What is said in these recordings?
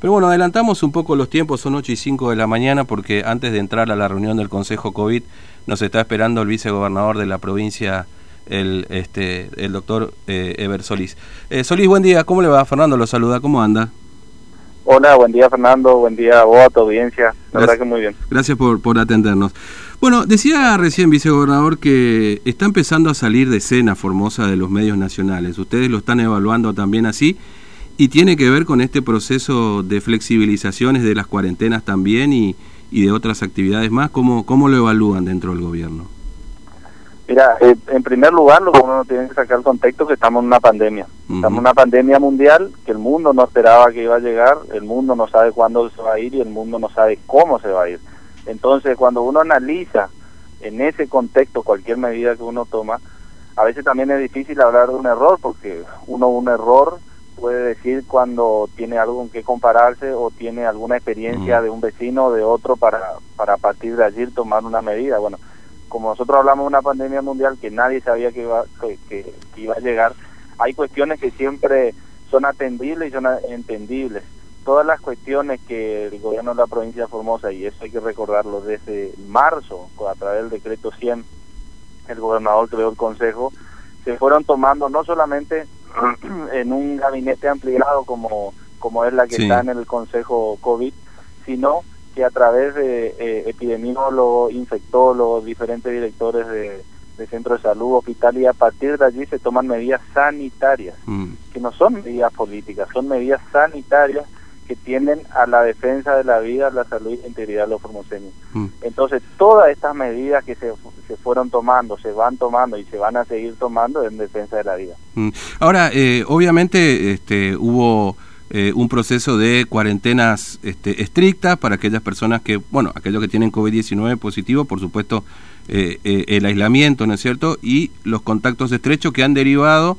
Pero bueno, adelantamos un poco los tiempos, son 8 y 5 de la mañana, porque antes de entrar a la reunión del Consejo COVID, nos está esperando el vicegobernador de la provincia, el, este, el doctor eh, Ever Solís. Eh, Solís, buen día, ¿cómo le va? Fernando lo saluda, ¿cómo anda? Hola, buen día Fernando, buen día a vos, a tu audiencia, la verdad que muy bien. Gracias por, por atendernos. Bueno, decía recién, vicegobernador, que está empezando a salir de escena Formosa de los medios nacionales. Ustedes lo están evaluando también así y tiene que ver con este proceso de flexibilizaciones de las cuarentenas también y, y de otras actividades más. ¿Cómo, ¿Cómo lo evalúan dentro del gobierno? Mira, eh, en primer lugar, lo que uno tiene que sacar el contexto que estamos en una pandemia. Estamos en una pandemia mundial que el mundo no esperaba que iba a llegar, el mundo no sabe cuándo se va a ir y el mundo no sabe cómo se va a ir. Entonces, cuando uno analiza en ese contexto cualquier medida que uno toma, a veces también es difícil hablar de un error porque uno un error puede decir cuando tiene algo con que compararse o tiene alguna experiencia de un vecino o de otro para, para a partir de allí tomar una medida. Bueno, como nosotros hablamos de una pandemia mundial que nadie sabía que iba, que, iba a llegar, hay cuestiones que siempre son atendibles y son entendibles. Todas las cuestiones que el gobierno de la provincia de Formosa, y eso hay que recordarlo desde marzo, a través del decreto 100, el gobernador creó el consejo, se fueron tomando no solamente en un gabinete ampliado como, como es la que está en el Consejo COVID, sino que a través de eh, epidemiólogos, infectólogos, diferentes directores de, de centros de salud, hospital, y a partir de allí se toman medidas sanitarias, mm. que no son medidas políticas, son medidas sanitarias que tienden a la defensa de la vida, la salud y la integridad de los formoseños. Mm. Entonces, todas estas medidas que se, se, fueron tomando, se van tomando y se van a seguir tomando en defensa de la vida. Mm. Ahora, eh, obviamente este, hubo eh, un proceso de cuarentenas este, estrictas para aquellas personas que, bueno, aquellos que tienen COVID-19 positivo, por supuesto, eh, el aislamiento, ¿no es cierto? Y los contactos estrechos que han derivado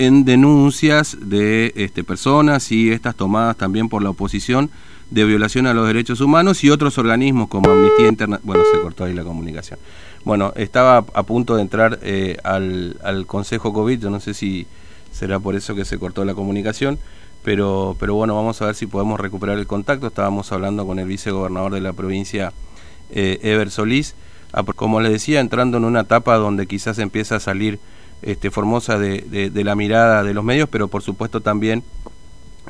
en denuncias de este, personas y estas tomadas también por la oposición de violación a los derechos humanos y otros organismos como Amnistía Internacional. Bueno, se cortó ahí la comunicación. Bueno, estaba a punto de entrar eh, al, al, Consejo COVID, yo no sé si será por eso que se cortó la comunicación, pero, pero bueno, vamos a ver si podemos recuperar el contacto. Estábamos hablando con el vicegobernador de la provincia, eh, Ever Solís, como le decía, entrando en una etapa donde quizás empieza a salir este, Formosa de, de, la mirada de los medios, pero por supuesto también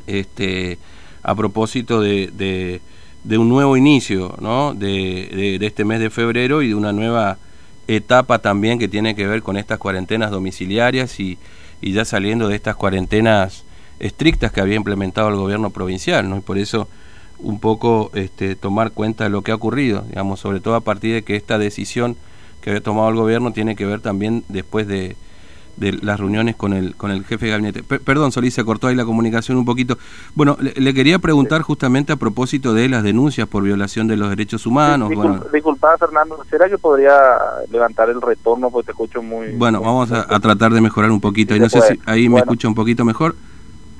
este, a propósito de, de, un nuevo inicio ¿no? de, este mes de febrero y de una nueva etapa también que tiene que ver con estas cuarentenas domiciliarias y, y ya saliendo de estas cuarentenas estrictas que había implementado el gobierno provincial, ¿no? Y por eso un poco este, tomar cuenta de lo que ha ocurrido, digamos, sobre todo a partir de que esta decisión que había tomado el gobierno tiene que ver también después de, de las reuniones con el con el jefe de gabinete. perdón, Solís, se cortó ahí la comunicación un poquito. Bueno, le, quería preguntar justamente a propósito de las denuncias por violación de los derechos humanos. disculpa, Fernando, ¿será que podría levantar el retorno porque te escucho muy... Bueno, vamos a, tratar de mejorar un poquito. y no sé si ahí me escucha un poquito mejor.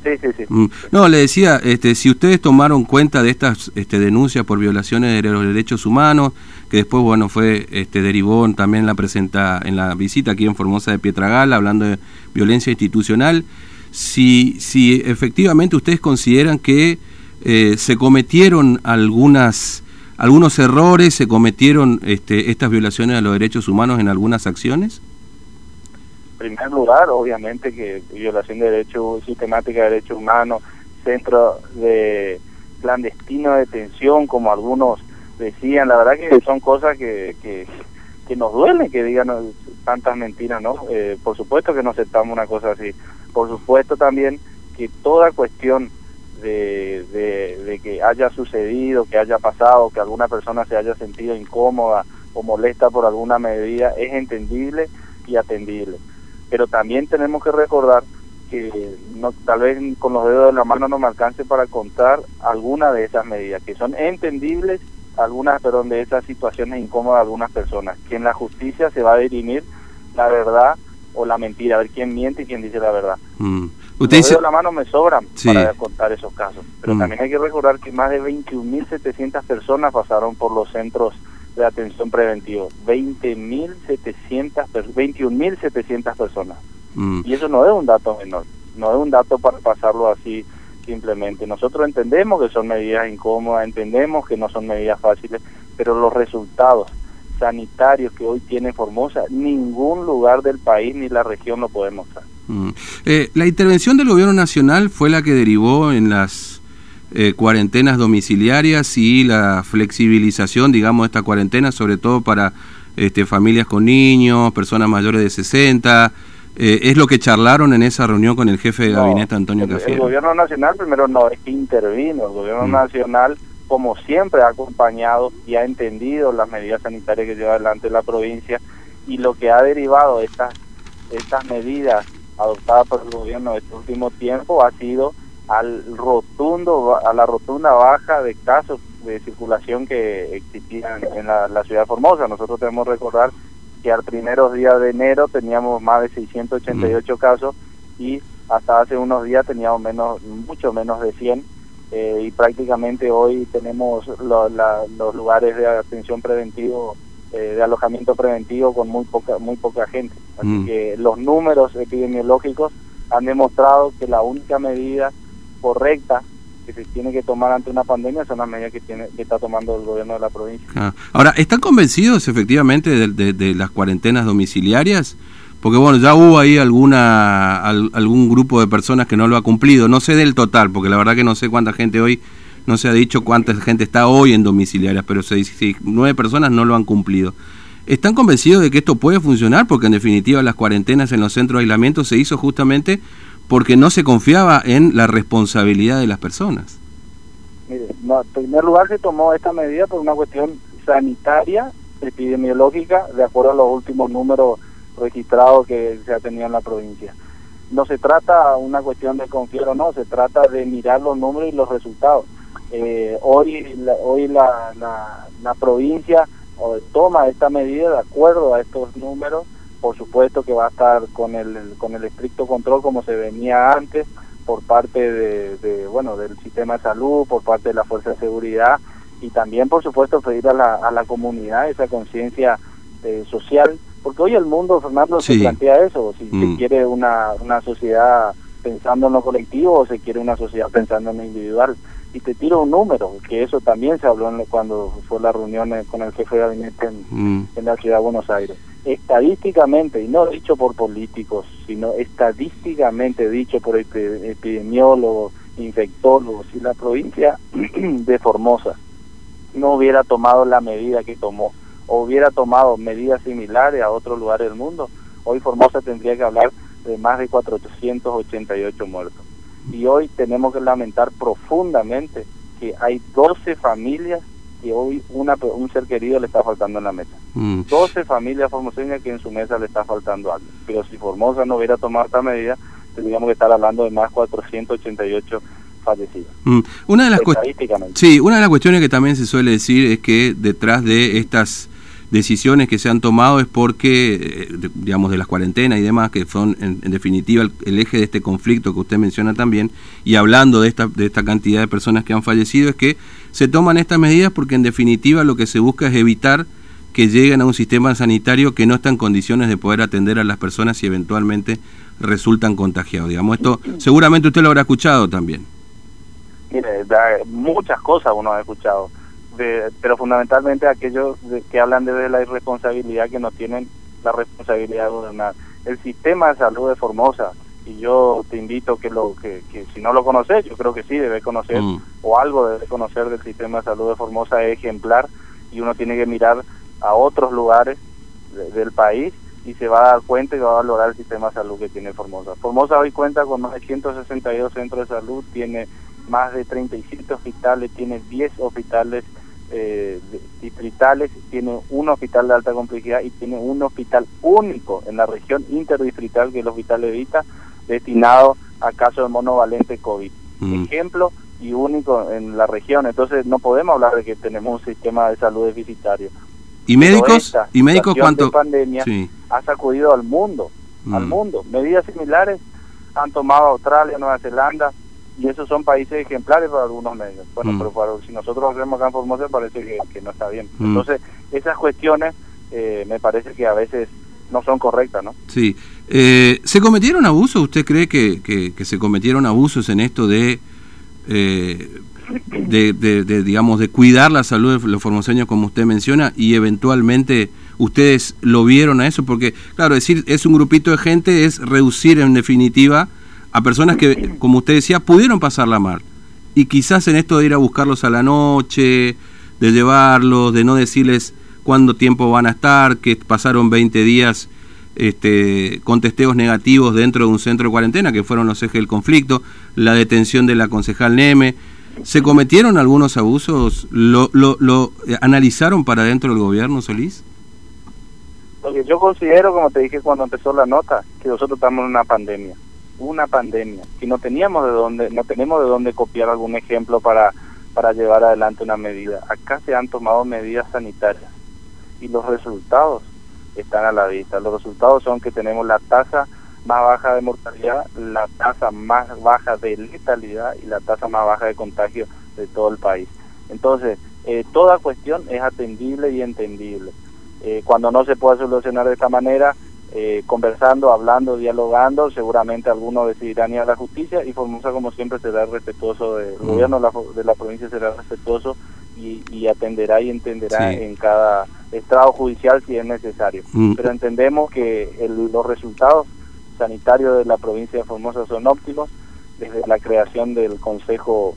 Sí, sí, sí. Mm. No, le decía, este, si ustedes tomaron cuenta de estas este, denuncias por violaciones de los derechos humanos, que después, bueno, fue, este, derivó también la presenta, en la visita aquí en Formosa de Pietragala, hablando de violencia institucional, si, si efectivamente ustedes consideran que eh, se cometieron algunas algunos errores, se cometieron este, estas violaciones a los derechos humanos en algunas acciones? Primer lugar, obviamente que violación de derechos, sistemática de derechos humanos, centro de clandestino de detención, como algunos decían, la verdad que son cosas que, que, nos duelen que digan tantas mentiras, ¿no? Eh, por supuesto que no aceptamos una cosa así. Por supuesto también que toda cuestión de, de, de que haya sucedido, que haya pasado, que alguna persona se haya sentido incómoda o molesta por alguna medida, es entendible y atendible pero también tenemos que recordar que no, tal vez con los dedos de la mano no me alcance para contar algunas de esas medidas, que son entendibles, algunas, perdón, de esas situaciones incómodas de algunas personas, que en la justicia se va a dirimir la verdad o la mentira, a ver quién miente y quién dice la verdad. Mm. Los dedos de la mano me sobran para contar esos casos, pero mm. también hay que recordar que más de 21.700 personas pasaron por los centros de atención preventiva, 20.700, 21.700 personas. Mm. Y eso no es un dato menor, no es un dato para pasarlo así simplemente. Nosotros entendemos que son medidas incómodas, entendemos que no son medidas fáciles, pero los resultados sanitarios que hoy tiene Formosa, ningún lugar del país ni la región lo puede mostrar. Mm. Eh, la intervención del gobierno nacional fue la que derivó en las eh, cuarentenas domiciliarias y la flexibilización, digamos, de esta cuarentena, sobre todo para este, familias con niños, personas mayores de 60. Eh, ¿Es lo que charlaron en esa reunión con el jefe de gabinete, Antonio Cafiero? El gobierno nacional primero no es que intervino, el gobierno mm. nacional como siempre ha acompañado y ha entendido las medidas sanitarias que lleva adelante la provincia y lo que ha derivado de estas, estas medidas adoptadas por el gobierno este último tiempo ha sido al rotundo a la rotunda baja de casos de circulación que existían en la, ciudad de Formosa. Nosotros debemos recordar que al primeros días de enero teníamos más de 688 mm. casos y hasta hace unos días teníamos menos mucho menos de 100 eh, y prácticamente hoy tenemos los lugares de atención preventivo, eh, de alojamiento preventivo con muy poca, muy poca gente. Así mm. que los números epidemiológicos han demostrado que la única medida correcta que se tiene que tomar ante una pandemia son las medidas que, tiene, que está tomando el gobierno de la provincia. Ah. Ahora, ¿están convencidos efectivamente de las cuarentenas domiciliarias? Porque bueno, ya hubo ahí alguna algún grupo de personas que no lo ha cumplido, no sé del total, porque la verdad que no sé cuánta gente hoy, no se ha dicho cuánta gente está hoy en domiciliarias, pero se dice nueve personas no lo han cumplido. ¿Están convencidos de que esto puede funcionar? Porque en definitiva las cuarentenas en los centros de aislamiento se hizo justamente porque no se confiaba en la responsabilidad de las personas. Mire, en primer lugar se tomó esta medida por una cuestión sanitaria, epidemiológica, de acuerdo a los últimos números registrado que se ha tenido en la provincia. No se trata una cuestión de confiar o no, se trata de mirar los números y los resultados. Eh, hoy la, hoy la, la, provincia toma esta medida de acuerdo a estos números, por supuesto que va a estar con el, con el estricto control como se venía antes por parte de, bueno del sistema de salud, por parte de la fuerza de seguridad y también por supuesto pedir a la, a la comunidad esa conciencia eh, social porque hoy el mundo, Fernando, se plantea eso, si se mm. quiere una, una sociedad pensando en lo colectivo o se quiere una sociedad pensando en lo individual. Y te tiro un número, que eso también se habló cuando fue la reunión eh, con el jefe de gabinete mm. en, la ciudad de Buenos Aires. Estadísticamente, y no dicho por políticos, sino estadísticamente dicho por epidemiólogos, infectólogos, si la provincia de Formosa no hubiera tomado la medida que tomó o hubiera tomado medidas similares a otros lugares del mundo, hoy Formosa tendría que hablar de más de 488 muertos. Y hoy tenemos que lamentar profundamente que hay 12 familias y hoy una, un ser querido le está faltando en la mesa. 12 mm. familias formoseñas que en su mesa le está faltando algo. Pero si Formosa no hubiera tomado esta medida, tendríamos que estar hablando de más 488 fallecidos. Mm. Una de las sí, una de las cuestiones que también se suele decir es que detrás de estas decisiones que se han tomado es porque, eh, digamos, de las cuarentenas y demás, que son en, definitiva el, eje de este conflicto que usted menciona también, y hablando de esta, de esta cantidad de personas que han fallecido, es que se toman estas medidas porque en definitiva lo que se busca es evitar que lleguen a un sistema sanitario que no está en condiciones de poder atender a las personas y eventualmente resultan contagiados. Digamos, esto seguramente usted lo habrá escuchado también. Mire, muchas cosas uno ha escuchado pero fundamentalmente aquellos que hablan de la irresponsabilidad que no tienen la responsabilidad de gobernar. El sistema de salud de Formosa, y yo te invito que lo que, si no lo conoces, yo creo que sí debe conocer mm. o algo debe conocer del sistema de salud de Formosa es ejemplar y uno tiene que mirar a otros lugares del país y se va a dar cuenta y va a valorar el sistema de salud que tiene Formosa. Formosa hoy cuenta con más de 162 centros de salud, tiene más de 37 hospitales, tiene 10 hospitales eh, distritales, tiene un hospital de alta complejidad y tiene un hospital único en la región interdistrital que es el Hospital Evita, destinado a casos de monovalente COVID. Mm. Ejemplo y único en la región, entonces no podemos hablar de que tenemos un sistema de salud deficitario. ¿Y médicos? ¿Y médicos cuánto? pandemia ha sacudido al mundo, al mm. mundo. Medidas similares han tomado Australia, Nueva Zelanda, y esos son países ejemplares para algunos medios. Bueno, mm. pero para, si nosotros lo vemos acá en Formosa parece que, no está bien. Mm. Entonces, esas cuestiones eh, me parece que a veces no son correctas, ¿no? Sí. Eh, ¿Se cometieron abusos? ¿Usted cree que, que, se cometieron abusos en esto de eh, de, digamos, de cuidar la salud de los formoseños, como usted menciona, y eventualmente ustedes lo vieron a eso, porque, claro, decir es un grupito de gente es reducir en definitiva a personas que, como usted decía, pudieron pasarla mal. Y quizás en esto de ir a buscarlos a la noche, de llevarlos, de no decirles cuánto tiempo van a estar, que pasaron 20 días este, con testeos negativos dentro de un centro de cuarentena, que fueron los ejes del conflicto, la detención de la concejal Neme. ¿Se cometieron algunos abusos? ¿Lo, lo, lo analizaron para dentro del gobierno, Solís? Porque yo considero, como te dije cuando empezó la nota, que nosotros estamos en una pandemia, una pandemia, que no teníamos de dónde, no tenemos de dónde copiar algún ejemplo para, para llevar adelante una medida. Acá se han tomado medidas sanitarias y los resultados están a la vista. Los resultados son que tenemos la tasa más baja de mortalidad, la tasa más baja de letalidad y la tasa más baja de contagio de todo el país. Entonces, eh, toda cuestión es atendible y entendible. Eh, cuando no se pueda solucionar de esta manera, eh, conversando, hablando, dialogando, seguramente algunos decidirán ir a la justicia y Formosa como siempre será respetuoso, el mm. gobierno de la, provincia será respetuoso y, atenderá y entenderá en cada estrado judicial si es necesario. Mm. Pero entendemos que los resultados sanitarios de la provincia de Formosa son óptimos, desde la creación del Consejo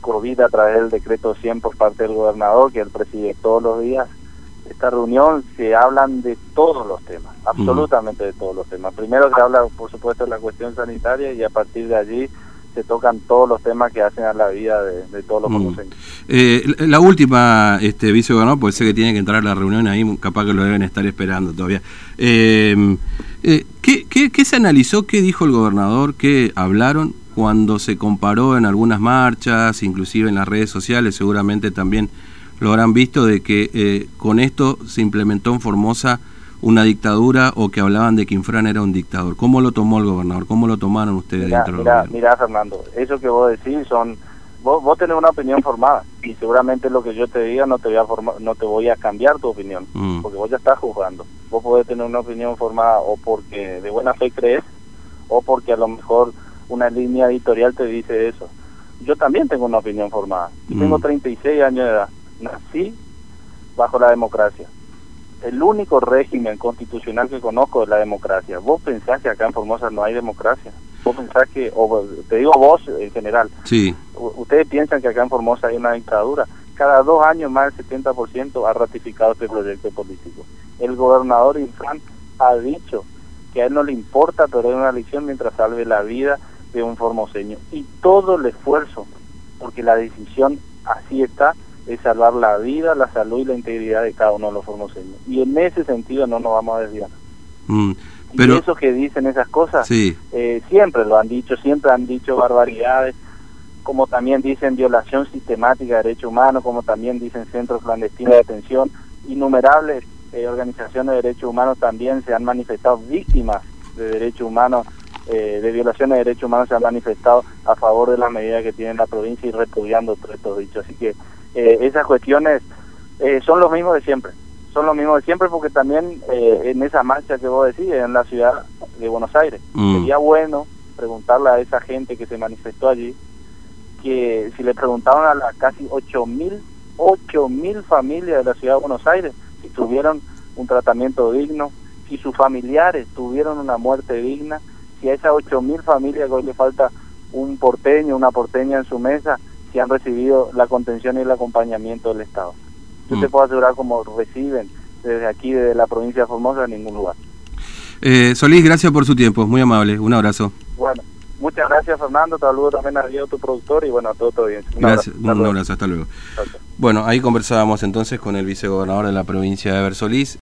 COVID a través del decreto 100 por parte del gobernador, que el preside todos los días, esta reunión se hablan de todos los temas, absolutamente de todos los temas. Primero se habla, por supuesto, de la cuestión sanitaria y a partir de allí se tocan todos los temas que hacen a la vida de, todos los mm. eh, la última, este vicegobernador, puede ser que tiene que entrar a la reunión ahí, capaz que lo deben estar esperando todavía. Eh, eh, ¿qué, qué, qué se analizó? ¿Qué dijo el gobernador? ¿Qué hablaron cuando se comparó en algunas marchas, inclusive en las redes sociales, seguramente también lo habrán visto de que eh, con esto se implementó en Formosa una dictadura o que hablaban de que Infran era un dictador. ¿Cómo lo tomó el gobernador? ¿Cómo lo tomaron ustedes dentro del Mira, Fernando, eso que vos decís son... Vos, vos, tenés una opinión formada y seguramente lo que yo te diga no te voy a, formar, no te voy a cambiar tu opinión, mm. porque vos ya estás juzgando. Vos podés tener una opinión formada o porque de buena fe crees o porque a lo mejor una línea editorial te dice eso. Yo también tengo una opinión formada. y Tengo 36 mm. años de edad nací bajo la democracia. El único régimen constitucional que conozco es la democracia. ¿Vos pensás que acá en Formosa no hay democracia? ¿Vos pensás que, o te digo vos en general, sí. ustedes piensan que acá en Formosa hay una dictadura? Cada dos años más del 70% ha ratificado este proyecto político. El gobernador Infran ha dicho que a él no le importa perder una elección mientras salve la vida de un formoseño. Y todo el esfuerzo, porque la decisión así está, es salvar la vida, la salud y la integridad de cada uno de los formoseños. Y en ese sentido no nos vamos a desviar. Mm, pero... Y esos que dicen esas cosas, eh, siempre lo han dicho, siempre han dicho barbaridades, como también dicen violación sistemática de derechos humanos, como también dicen centros clandestinos de detención, innumerables eh, organizaciones de derechos humanos también se han manifestado víctimas de derechos humanos, eh, de violaciones de derechos humanos se han manifestado a favor de las medidas que tiene la provincia y repudiando todos estos dichos. Así que eh, esas cuestiones eh, son los mismos de siempre. Son los mismos de siempre porque también eh, en esa marcha que vos decís, en la ciudad de Buenos Aires, mm. sería bueno preguntarle a esa gente que se manifestó allí, que si le preguntaban a las casi 8.000 mil familias de la ciudad de Buenos Aires si tuvieron un tratamiento digno, si sus familiares tuvieron una muerte digna, si a esas 8.000 familias que hoy le falta un porteño, una porteña en su mesa, que han recibido la contención y el acompañamiento del Estado. Yo te mm. puedo asegurar como reciben desde aquí, desde la provincia de Formosa, en ningún lugar. Eh, Solís, gracias por su tiempo, muy amable, un abrazo. Bueno, muchas gracias Fernando, te saludo también a Diego, tu productor, y bueno, a todo, todo bien. gracias, un abrazo, hasta luego. Bueno, ahí conversábamos entonces con el vicegobernador de la provincia de Versolís.